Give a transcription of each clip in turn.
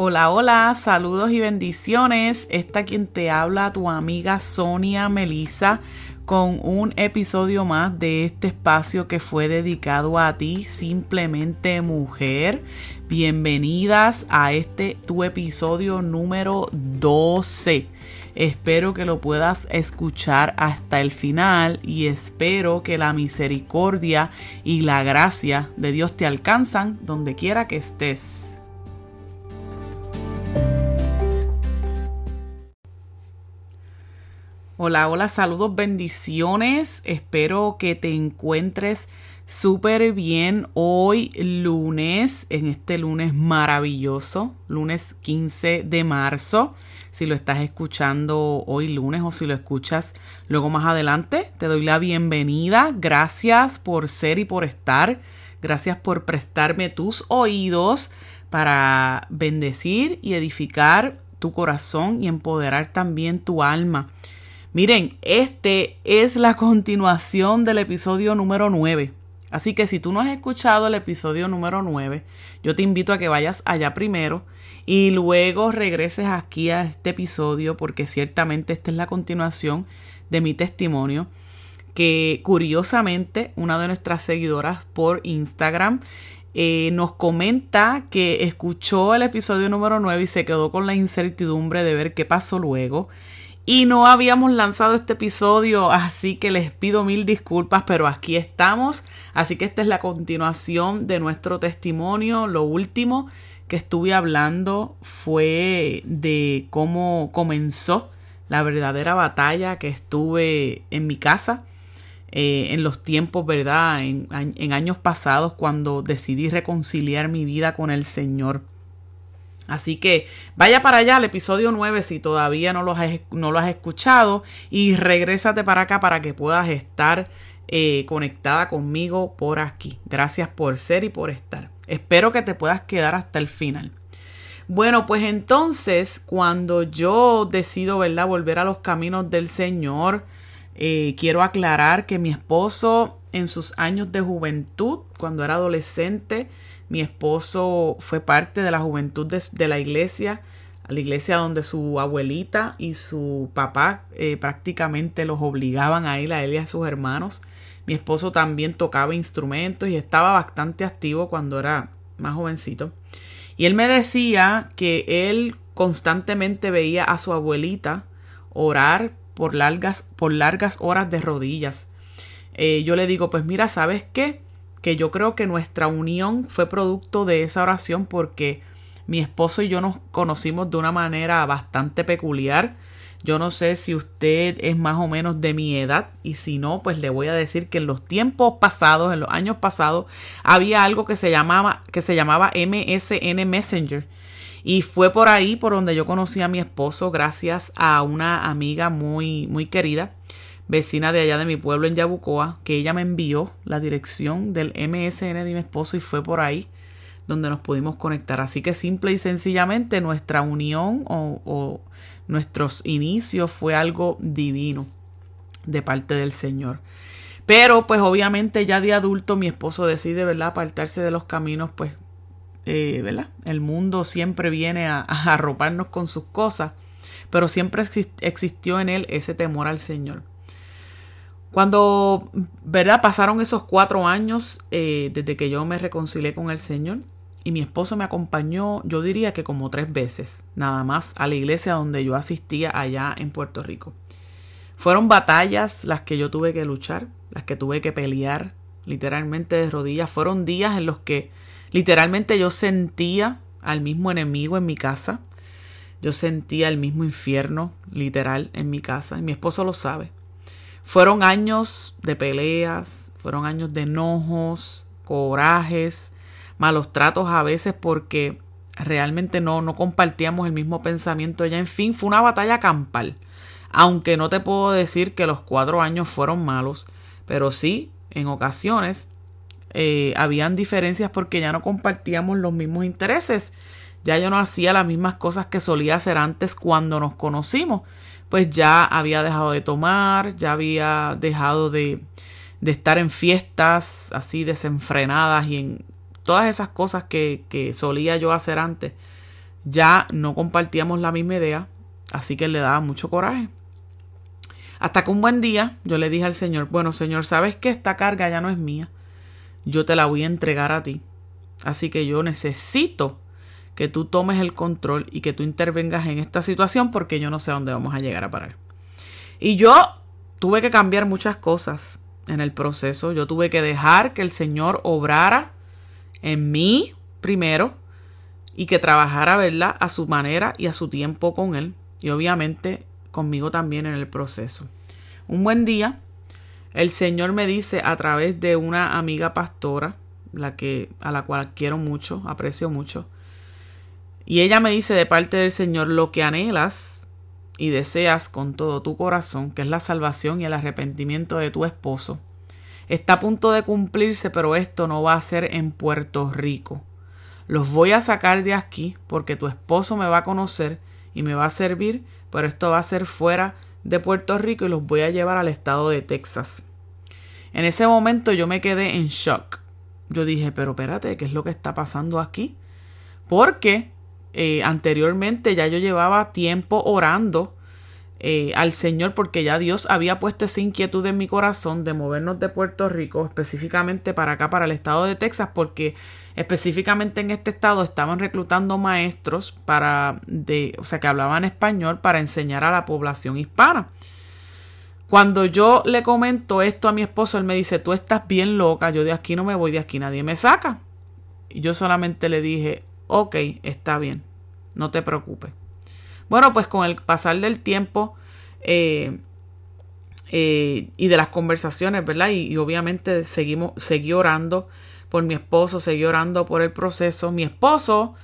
Hola, hola, saludos y bendiciones. Esta quien te habla, tu amiga Sonia Melisa, con un episodio más de este espacio que fue dedicado a ti, simplemente mujer. Bienvenidas a este tu episodio número 12. Espero que lo puedas escuchar hasta el final y espero que la misericordia y la gracia de Dios te alcanzan donde quiera que estés. Hola, hola, saludos, bendiciones. Espero que te encuentres súper bien hoy lunes, en este lunes maravilloso, lunes 15 de marzo. Si lo estás escuchando hoy lunes o si lo escuchas luego más adelante, te doy la bienvenida. Gracias por ser y por estar. Gracias por prestarme tus oídos para bendecir y edificar tu corazón y empoderar también tu alma. Miren, este es la continuación del episodio número 9. Así que si tú no has escuchado el episodio número 9, yo te invito a que vayas allá primero y luego regreses aquí a este episodio porque ciertamente esta es la continuación de mi testimonio que curiosamente una de nuestras seguidoras por Instagram eh, nos comenta que escuchó el episodio número 9 y se quedó con la incertidumbre de ver qué pasó luego y no habíamos lanzado este episodio, así que les pido mil disculpas, pero aquí estamos. Así que esta es la continuación de nuestro testimonio. Lo último que estuve hablando fue de cómo comenzó la verdadera batalla que estuve en mi casa eh, en los tiempos, ¿verdad? en años pasados cuando decidí reconciliar mi vida con el Señor. Así que vaya para allá al episodio 9 si todavía no lo has, no has escuchado y regrésate para acá para que puedas estar eh, conectada conmigo por aquí. Gracias por ser y por estar. Espero que te puedas quedar hasta el final. Bueno, pues entonces cuando yo decido, ¿verdad?, volver a los caminos del Señor, eh, quiero aclarar que mi esposo en sus años de juventud, cuando era adolescente, mi esposo fue parte de la juventud de, la iglesia, la iglesia donde su abuelita y su papá eh, prácticamente los obligaban a ir a él y a sus hermanos. Mi esposo también tocaba instrumentos y estaba bastante activo cuando era más jovencito. Y él me decía que él constantemente veía a su abuelita orar por largas, por largas horas de rodillas. Eh, yo le digo, pues mira, ¿sabes qué? Que yo creo que nuestra unión fue producto de esa oración porque mi esposo y yo nos conocimos de una manera bastante peculiar. Yo no sé si usted es más o menos de mi edad y si no, pues le voy a decir que en los tiempos pasados, en los años pasados, había algo que se llamaba que se llamaba MSN Messenger. Y fue por ahí por donde yo conocí a mi esposo gracias a una amiga muy muy querida vecina de allá de mi pueblo en Yabucoa, que ella me envió la dirección del MSN de mi esposo y fue por ahí donde nos pudimos conectar. Así que simple y sencillamente nuestra unión o, nuestros inicios fue algo divino de parte del Señor. Pero pues obviamente ya de adulto mi esposo decide, ¿verdad?, apartarse de los caminos, pues, eh, ¿verdad? El mundo siempre viene a, a arroparnos con sus cosas, pero siempre existió en él ese temor al Señor. Cuando, ¿verdad? Pasaron esos cuatro años eh, desde que yo me reconcilié con el Señor y mi esposo me acompañó, yo diría que como tres veces, nada más, a la iglesia donde yo asistía allá en Puerto Rico. Fueron batallas las que yo tuve que luchar, las que tuve que pelear, literalmente de rodillas. Fueron días en los que literalmente yo sentía al mismo enemigo en mi casa. Yo sentía el mismo infierno, literal, en mi casa. Y mi esposo lo sabe. Fueron años de peleas, fueron años de enojos, corajes, malos tratos a veces porque realmente no, no compartíamos el mismo pensamiento ya. En fin, fue una batalla campal. Aunque no te puedo decir que los cuatro años fueron malos, pero sí, en ocasiones, eh, habían diferencias porque ya no compartíamos los mismos intereses. Ya yo no hacía las mismas cosas que solía hacer antes cuando nos conocimos pues ya había dejado de tomar, ya había dejado de, de estar en fiestas así desenfrenadas y en todas esas cosas que, que solía yo hacer antes. ya no compartíamos la misma idea, así que le daba mucho coraje. Hasta que un buen día yo le dije al Señor, bueno Señor, ¿sabes que esta carga ya no es mía? Yo te la voy a entregar a ti. Así que yo necesito que tú tomes el control y que tú intervengas en esta situación porque yo no sé dónde vamos a llegar a parar. Y yo tuve que cambiar muchas cosas en el proceso. Yo tuve que dejar que el Señor obrara en mí primero y que trabajara, a su manera y a su tiempo con Él. Y obviamente conmigo también en el proceso. Un buen día, el Señor me dice a través de una amiga pastora, la que, a la cual quiero mucho, aprecio mucho, y ella me dice de parte del Señor lo que anhelas y deseas con todo tu corazón, que es la salvación y el arrepentimiento de tu esposo, está a punto de cumplirse, pero esto no va a ser en Puerto Rico. Los voy a sacar de aquí porque tu esposo me va a conocer y me va a servir, pero esto va a ser fuera de Puerto Rico y los voy a llevar al estado de Texas. En ese momento yo me quedé en shock. Yo dije, pero espérate, ¿qué es lo que está pasando aquí? Porque eh, anteriormente ya yo llevaba tiempo orando eh, al Señor porque ya Dios había puesto esa inquietud en mi corazón de movernos de Puerto Rico específicamente para acá, para el estado de Texas, porque específicamente en este estado estaban reclutando maestros para de, o sea, que hablaban español para enseñar a la población hispana. Cuando yo le comento esto a mi esposo, él me dice, tú estás bien loca, yo de aquí no me voy, de aquí nadie me saca. Y yo solamente le dije, ok, está bien, no te preocupes. Bueno, pues con el pasar del tiempo eh, eh, y de las conversaciones, ¿verdad? Y, obviamente seguimos, seguí orando por mi esposo, seguí orando por el proceso. Mi esposo,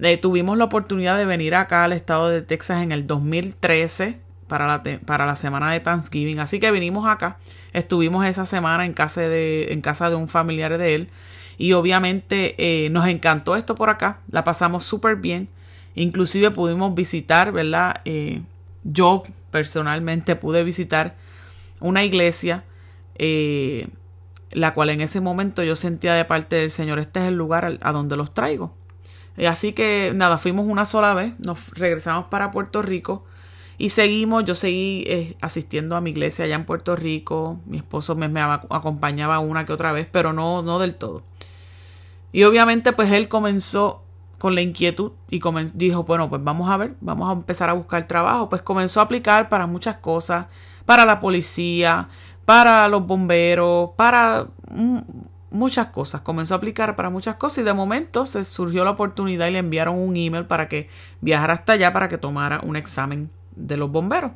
eh, tuvimos la oportunidad de venir acá al estado de Texas en el 2013 para la, para la semana de Thanksgiving. Así que vinimos acá, estuvimos esa semana en casa de, en casa de un familiar de él. Y obviamente nos encantó esto por acá, la pasamos súper bien. Inclusive pudimos visitar, ¿verdad? Eh, yo personalmente pude visitar una iglesia, eh, la cual en ese momento yo sentía de parte del Señor, este es el lugar a donde los traigo. Así que nada, fuimos una sola vez, nos regresamos para Puerto Rico y seguimos, yo seguí eh, asistiendo a mi iglesia allá en Puerto Rico, mi esposo me, me, acompañaba una que otra vez, pero no, no del todo. Y obviamente pues él comenzó con la inquietud y dijo, bueno, pues vamos a ver, vamos a empezar a buscar trabajo. Pues comenzó a aplicar para muchas cosas, para la policía, para los bomberos, para muchas cosas. Comenzó a aplicar para muchas cosas y de momento se surgió la oportunidad y le enviaron un email para que viajara hasta allá para que tomara un examen de los bomberos.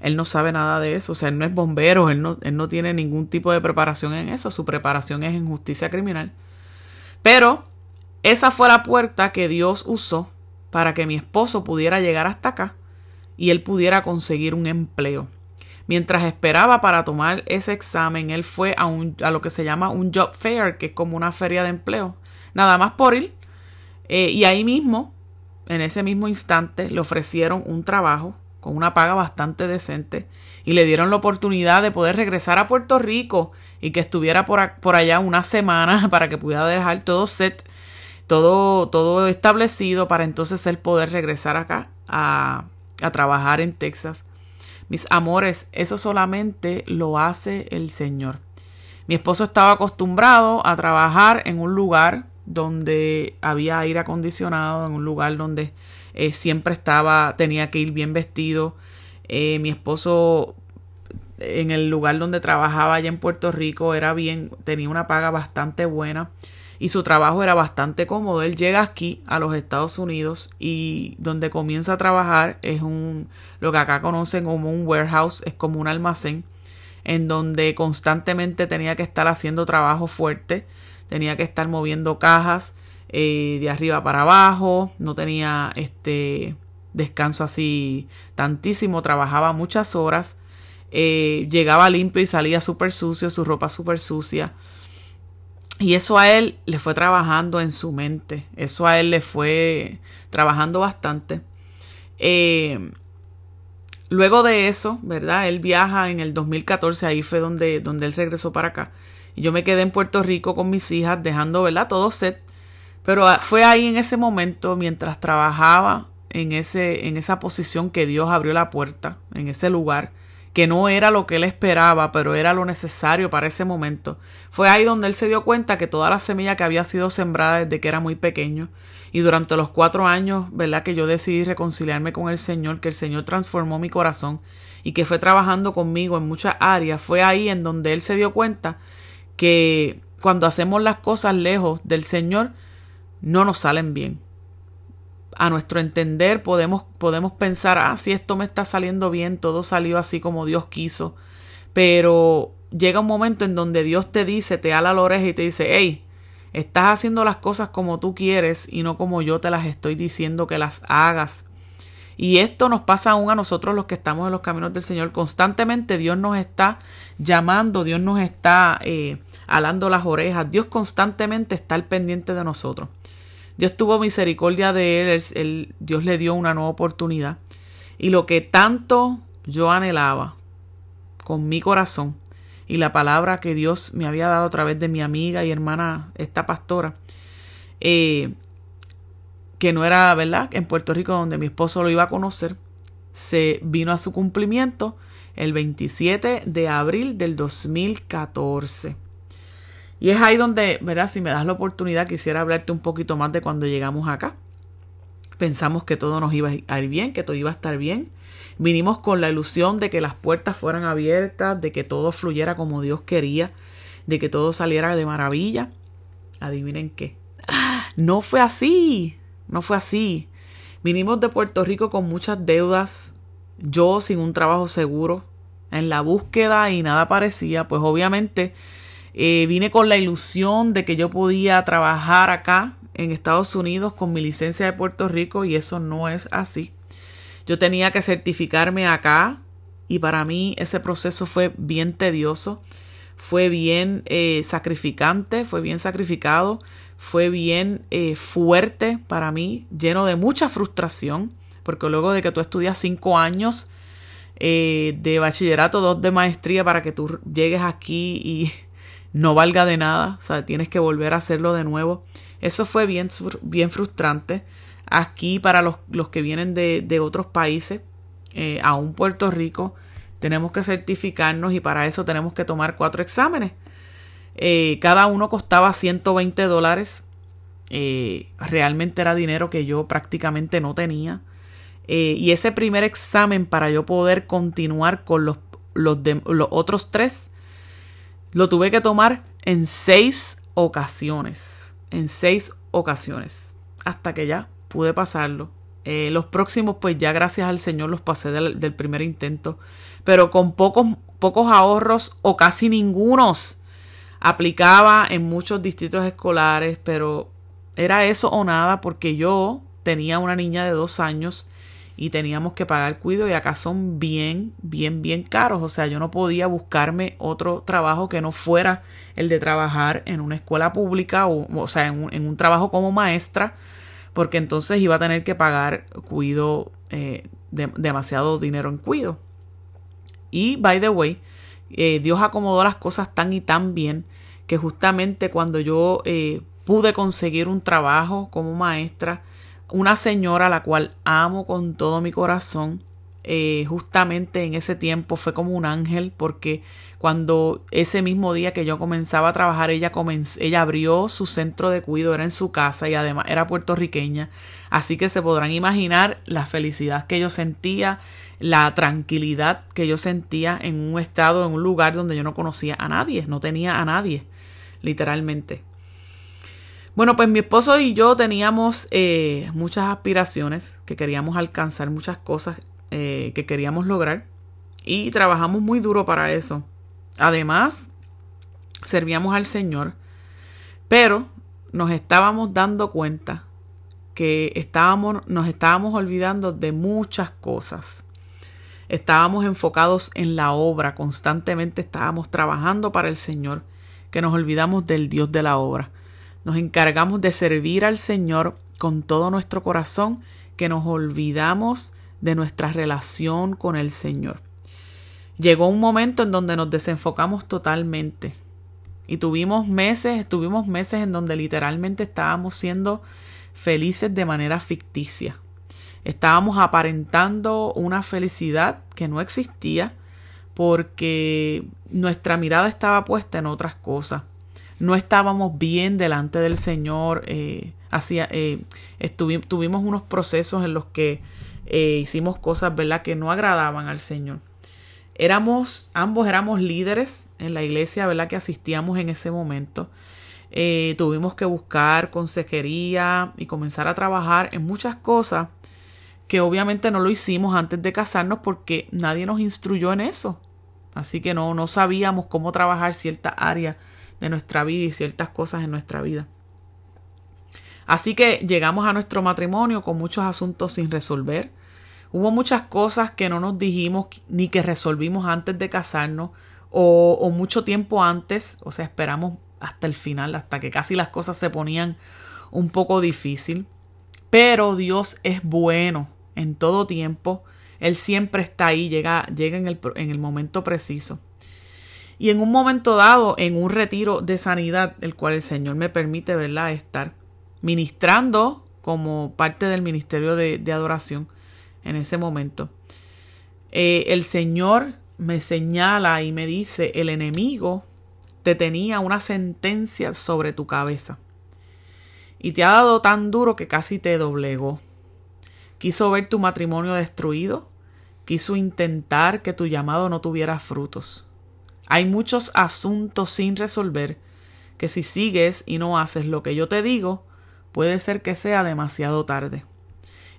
Él no sabe nada de eso, o sea, él no es bombero, él no, él no tiene ningún tipo de preparación en eso, su preparación es en justicia criminal. Pero esa fue la puerta que Dios usó para que mi esposo pudiera llegar hasta acá y él pudiera conseguir un empleo. Mientras esperaba para tomar ese examen, él fue a, un, a lo que se llama un job fair, que es como una feria de empleo. Nada más por ir. Eh, y ahí mismo, en ese mismo instante, le ofrecieron un trabajo con una paga bastante decente y le dieron la oportunidad de poder regresar a Puerto Rico y que estuviera por, por allá una semana para que pudiera dejar todo set todo, todo establecido para entonces él poder regresar acá a, a trabajar en Texas. Mis amores, eso solamente lo hace el Señor. Mi esposo estaba acostumbrado a trabajar en un lugar donde había aire acondicionado, en un lugar donde eh, siempre estaba, tenía que ir bien vestido. Eh, mi esposo en el lugar donde trabajaba allá en Puerto Rico era bien, tenía una paga bastante buena y su trabajo era bastante cómodo. Él llega aquí a los Estados Unidos y donde comienza a trabajar es un lo que acá conocen como un warehouse, es como un almacén en donde constantemente tenía que estar haciendo trabajo fuerte, tenía que estar moviendo cajas eh, de arriba para abajo, no tenía este descanso así tantísimo, trabajaba muchas horas, eh, llegaba limpio y salía súper sucio, su ropa súper sucia. Y eso a él le fue trabajando en su mente, eso a él le fue trabajando bastante. Eh, luego de eso, ¿verdad? Él viaja en el 2014, ahí fue donde, donde él regresó para acá. Y yo me quedé en Puerto Rico con mis hijas, dejando, ¿verdad? Todo set. Pero ah, fue ahí en ese momento, mientras trabajaba en, ese, en esa posición, que Dios abrió la puerta, en ese lugar, que no era lo que él esperaba, pero era lo necesario para ese momento. Fue ahí donde él se dio cuenta que toda la semilla que había sido sembrada desde que era muy pequeño y durante los cuatro años, ¿verdad? Que yo decidí reconciliarme con el Señor, que el Señor transformó mi corazón y que fue trabajando conmigo en muchas áreas, fue ahí en donde él se dio cuenta que cuando hacemos las cosas lejos del Señor, no nos salen bien. A nuestro entender podemos, podemos pensar, ah, si esto me está saliendo bien, todo salió así como Dios quiso, pero llega un momento en donde Dios te dice, te ala la oreja y te dice, hey, estás haciendo las cosas como tú quieres y no como yo te las estoy diciendo que las hagas. Y esto nos pasa aún a nosotros los que estamos en los caminos del Señor. Constantemente Dios nos está llamando, Dios nos está eh, alando las orejas, Dios constantemente está al pendiente de nosotros. Dios tuvo misericordia de él, Dios le dio una nueva oportunidad. Y lo que tanto yo anhelaba con mi corazón y la palabra que Dios me había dado a través de mi amiga y hermana, esta pastora, eh, que no era, ¿verdad?, en Puerto Rico donde mi esposo lo iba a conocer, se vino a su cumplimiento el 27 de abril del 2014. Y es ahí donde, ¿verdad? Si me das la oportunidad, quisiera hablarte un poquito más de cuando llegamos acá. Pensamos que todo nos iba a ir bien, que todo iba a estar bien. Vinimos con la ilusión de que las puertas fueran abiertas, de que todo fluyera como Dios quería, de que todo saliera de maravilla. Adivinen qué. No fue así. No fue así. Vinimos de Puerto Rico con muchas deudas, yo sin un trabajo seguro, en la búsqueda y nada parecía, pues obviamente eh, vine con la ilusión de que yo podía trabajar acá en Estados Unidos con mi licencia de Puerto Rico y eso no es así. Yo tenía que certificarme acá y para mí ese proceso fue bien tedioso, fue bien eh, sacrificante, fue bien sacrificado fue bien eh, fuerte para mí, lleno de mucha frustración, porque luego de que tú estudias cinco años de bachillerato, dos de maestría, para que tú llegues aquí y no valga de nada, o sea, tienes que volver a hacerlo de nuevo. Eso fue bien, bien frustrante. Aquí para los, los que vienen de, de otros países, eh, aún Puerto Rico, tenemos que certificarnos y para eso tenemos que tomar cuatro exámenes. Eh, cada uno costaba 120 dólares. Eh, realmente era dinero que yo prácticamente no tenía. Eh, y ese primer examen para yo poder continuar con los, los, los otros tres, lo tuve que tomar en seis ocasiones. En seis ocasiones. Hasta que ya pude pasarlo. los próximos, pues ya gracias al Señor los pasé del, del primer intento. Pero con pocos, pocos ahorros o casi ningunos aplicaba en muchos distritos escolares, pero era eso o nada porque yo tenía una niña de dos años y teníamos que pagar cuido y acá son bien, bien, bien caros. O sea, yo no podía buscarme otro trabajo que no fuera el de trabajar en una escuela pública o, o sea, en un, en un trabajo como maestra, porque entonces iba a tener que pagar cuido, eh, demasiado dinero en cuido. Y, by the way, eh, Dios acomodó las cosas tan y tan bien que justamente cuando yo eh, pude conseguir un trabajo como maestra, una señora a la cual amo con todo mi corazón, eh, justamente en ese tiempo fue como un ángel porque cuando ese mismo día que yo comenzaba a trabajar ella comenzó, ella abrió su centro de cuidado era en su casa y además era puertorriqueña así que se podrán imaginar la felicidad que yo sentía la tranquilidad que yo sentía en un estado, en un lugar donde yo no conocía a nadie, no tenía a nadie, literalmente. Bueno, pues mi esposo y yo teníamos eh, muchas aspiraciones que queríamos alcanzar, muchas cosas eh, que queríamos lograr y trabajamos muy duro para eso. Además, servíamos al Señor, pero nos estábamos dando cuenta que estábamos, nos estábamos olvidando de muchas cosas estábamos enfocados en la obra, constantemente estábamos trabajando para el Señor, que nos olvidamos del Dios de la obra. Nos encargamos de servir al Señor con todo nuestro corazón, que nos olvidamos de nuestra relación con el Señor. Llegó un momento en donde nos desenfocamos totalmente Y tuvimos meses, tuvimos meses en donde literalmente estábamos siendo felices de manera ficticia. Estábamos aparentando una felicidad que no existía porque nuestra mirada estaba puesta en otras cosas. No estábamos bien delante del Señor. Eh, eh, tuvimos unos procesos en los que eh, hicimos cosas, ¿verdad?, que no agradaban al Señor. Éramos, ambos éramos líderes en la iglesia, ¿verdad?, que asistíamos en ese momento. tuvimos que buscar consejería y comenzar a trabajar en muchas cosas que obviamente no lo hicimos antes de casarnos porque nadie nos instruyó en eso. Así que no, no sabíamos cómo trabajar ciertas áreas de nuestra vida y ciertas cosas en nuestra vida. Así que llegamos a nuestro matrimonio con muchos asuntos sin resolver. Hubo muchas cosas que no nos dijimos ni que resolvimos antes de casarnos o, mucho tiempo antes, o sea, esperamos hasta el final, hasta que casi las cosas se ponían un poco difícil. Pero Dios es bueno en todo tiempo. Él siempre está ahí, llega, llega en, el, en el momento preciso. Y en un momento dado, en un retiro de sanidad, el cual el Señor me permite, ¿verdad?, estar ministrando como parte del ministerio de, adoración en ese momento. Eh, el Señor me señala y me dice, el enemigo te tenía una sentencia sobre tu cabeza y te ha dado tan duro que casi te doblegó. Quiso ver tu matrimonio destruido. Quiso intentar que tu llamado no tuviera frutos. Hay muchos asuntos sin resolver que si sigues y no haces lo que yo te digo, puede ser que sea demasiado tarde.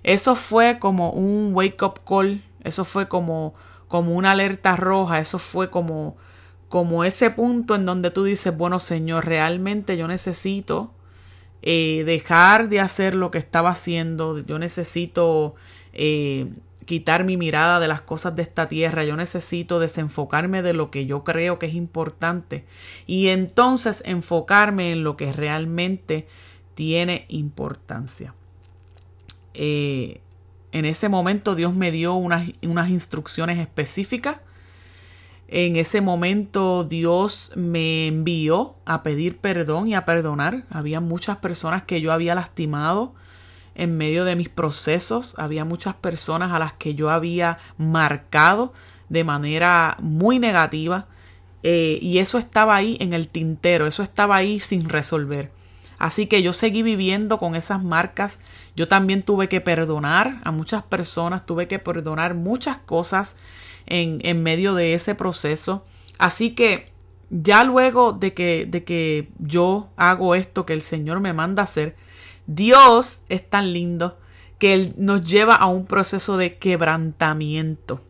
Eso fue como un wake up call, eso fue como como una alerta roja, eso fue como como ese punto en donde tú dices, bueno, Señor, realmente yo necesito eh, dejar de hacer lo que estaba haciendo, yo necesito eh, quitar mi mirada de las cosas de esta tierra, yo necesito desenfocarme de lo que yo creo que es importante y entonces enfocarme en lo que realmente tiene importancia. Eh, en ese momento Dios me dio unas, unas instrucciones específicas en ese momento Dios me envió a pedir perdón y a perdonar. Había muchas personas que yo había lastimado en medio de mis procesos. Había muchas personas a las que yo había marcado de manera muy negativa. Eh, y eso estaba ahí en el tintero, eso estaba ahí sin resolver. Así que yo seguí viviendo con esas marcas. Yo también tuve que perdonar a muchas personas, tuve que perdonar muchas cosas en, en medio de ese proceso. Así que ya luego de que, de que yo hago esto que el Señor me manda hacer, Dios es tan lindo que Él nos lleva a un proceso de quebrantamiento.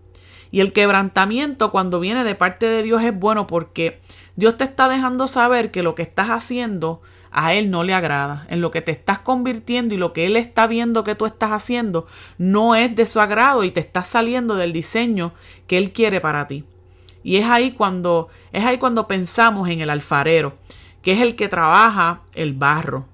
Y el quebrantamiento cuando viene de parte de Dios es bueno porque Dios te está dejando saber que lo que estás haciendo a Él no le agrada, en lo que te estás convirtiendo y lo que Él está viendo que tú estás haciendo no es de su agrado y te estás saliendo del diseño que Él quiere para ti. Y es ahí cuando, es ahí cuando pensamos en el alfarero, que es el que trabaja el barro.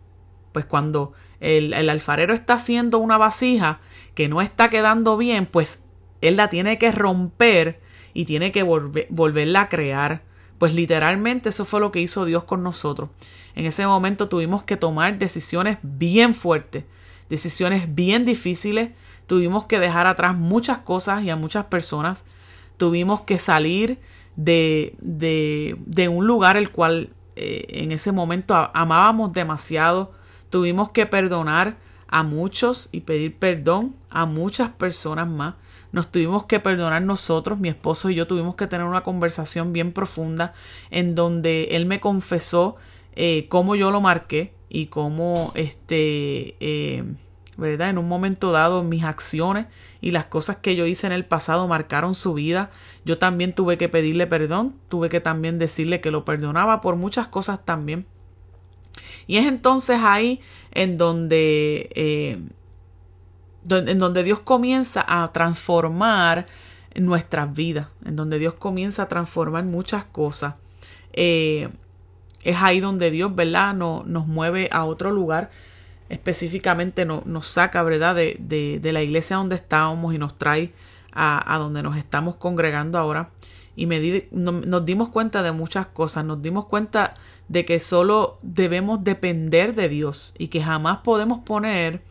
Pues cuando el, el alfarero está haciendo una vasija que no está quedando bien, pues él la tiene que romper y tiene que volverla a crear. Pues literalmente eso fue lo que hizo Dios con nosotros. En ese momento tuvimos que tomar decisiones bien fuertes, decisiones bien difíciles, tuvimos que dejar atrás muchas cosas y a muchas personas, tuvimos que salir de, de, de un lugar el cual eh, en ese momento amábamos demasiado, tuvimos que perdonar a muchos y pedir perdón a muchas personas más. Nos tuvimos que perdonar nosotros, mi esposo y yo tuvimos que tener una conversación bien profunda en donde él me confesó eh, cómo yo lo marqué y cómo este eh, verdad en un momento dado mis acciones y las cosas que yo hice en el pasado marcaron su vida. Yo también tuve que pedirle perdón tuve que también decirle que lo perdonaba por muchas cosas también y es entonces ahí en donde eh, en donde Dios comienza a transformar nuestras vidas, en donde Dios comienza a transformar muchas cosas. Eh, es ahí donde Dios, ¿verdad?, no, nos mueve a otro lugar, específicamente no, nos saca, ¿verdad?, de, de, de, la iglesia donde estábamos y nos trae a, a donde nos estamos congregando ahora. Y nos dimos cuenta de muchas cosas, nos dimos cuenta de que solo debemos depender de Dios y que jamás podemos poner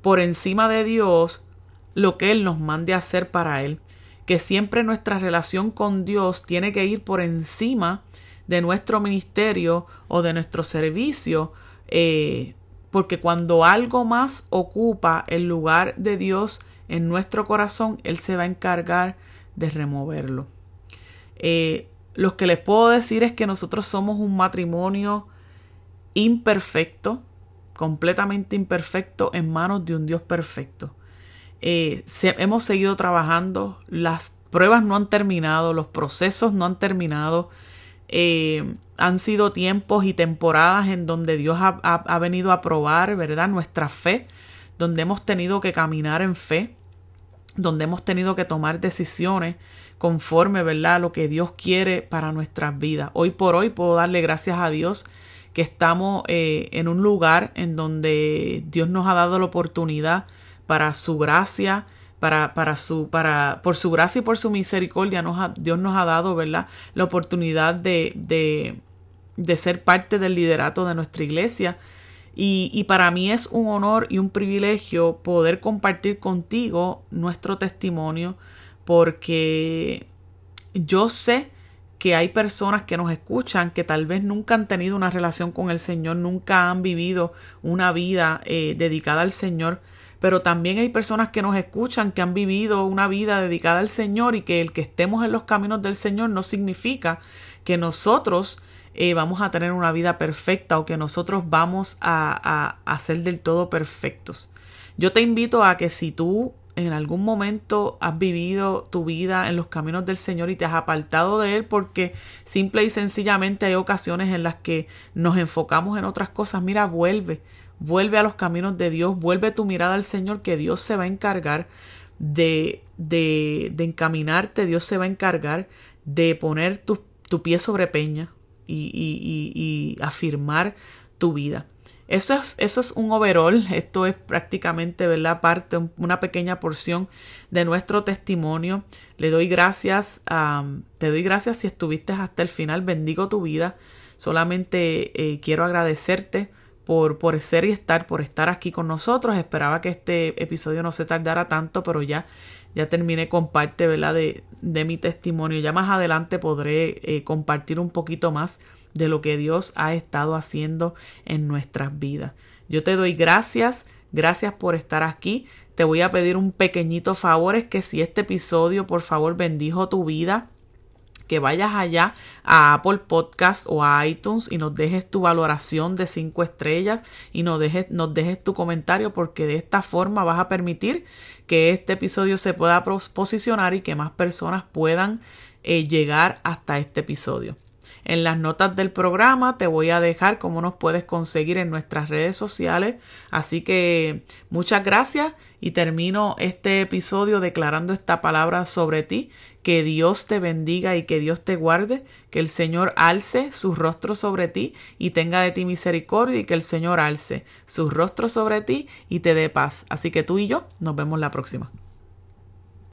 por encima de Dios lo que Él nos mande a hacer para Él, que siempre nuestra relación con Dios tiene que ir por encima de nuestro ministerio o de nuestro servicio, eh, porque cuando algo más ocupa el lugar de Dios en nuestro corazón, Él se va a encargar de removerlo. Eh, lo que les puedo decir es que nosotros somos un matrimonio imperfecto, completamente imperfecto en manos de un Dios perfecto. Eh, hemos seguido trabajando, las pruebas no han terminado, los procesos no han terminado. Eh, han sido tiempos y temporadas en donde Dios ha, ha, venido a probar, ¿verdad? Nuestra fe, donde hemos tenido que caminar en fe, donde hemos tenido que tomar decisiones conforme, ¿verdad?, a lo que Dios quiere para nuestras vidas. Hoy por hoy puedo darle gracias a Dios que estamos eh, en un lugar en donde Dios nos ha dado la oportunidad para su gracia, para, para su, para, por su gracia y por su misericordia, nos Dios nos ha dado, ¿verdad?, la oportunidad de, de, de ser parte del liderato de nuestra iglesia. Y, para mí es un honor y un privilegio poder compartir contigo nuestro testimonio, porque yo sé que hay personas que nos escuchan que tal vez nunca han tenido una relación con el Señor, nunca han vivido una vida eh, dedicada al Señor, pero también hay personas que nos escuchan que han vivido una vida dedicada al Señor y que el que estemos en los caminos del Señor no significa que nosotros eh, vamos a tener una vida perfecta o que nosotros vamos a, a, a ser del todo perfectos. Yo te invito a que si tú en algún momento has vivido tu vida en los caminos del Señor y te has apartado de Él porque simple y sencillamente hay ocasiones en las que nos enfocamos en otras cosas. Mira, vuelve, vuelve a los caminos de Dios, vuelve tu mirada al Señor que Dios se va a encargar de, de, encaminarte, Dios se va a encargar de poner tu, tu pie sobre peña y, y, y afirmar tu vida. Eso es, eso es un overall, esto es prácticamente, ¿verdad? Parte, una pequeña porción de nuestro testimonio. Le doy gracias, te doy gracias si estuviste hasta el final, bendigo tu vida. Solamente eh, quiero agradecerte por, por ser y estar, por estar aquí con nosotros. Esperaba que este episodio no se tardara tanto, pero ya, ya terminé con parte, ¿verdad? De, de mi testimonio. Ya más adelante podré eh, compartir un poquito más de lo que Dios ha estado haciendo en nuestras vidas. Yo te doy gracias, gracias por estar aquí. Te voy a pedir un pequeñito favor, es que si este episodio por favor bendijo tu vida, que vayas allá a Apple Podcast o a iTunes y nos dejes tu valoración de cinco estrellas y nos dejes, nos dejes tu comentario porque de esta forma vas a permitir que este episodio se pueda posicionar y que más personas puedan eh, llegar hasta este episodio. En las notas del programa te voy a dejar cómo nos puedes conseguir en nuestras redes sociales. Así que muchas gracias y termino este episodio declarando esta palabra sobre ti. Que Dios te bendiga y que Dios te guarde, que el Señor alce su rostro sobre ti y tenga de ti misericordia y que el Señor alce su rostro sobre ti y te dé paz. Así que tú y yo nos vemos la próxima.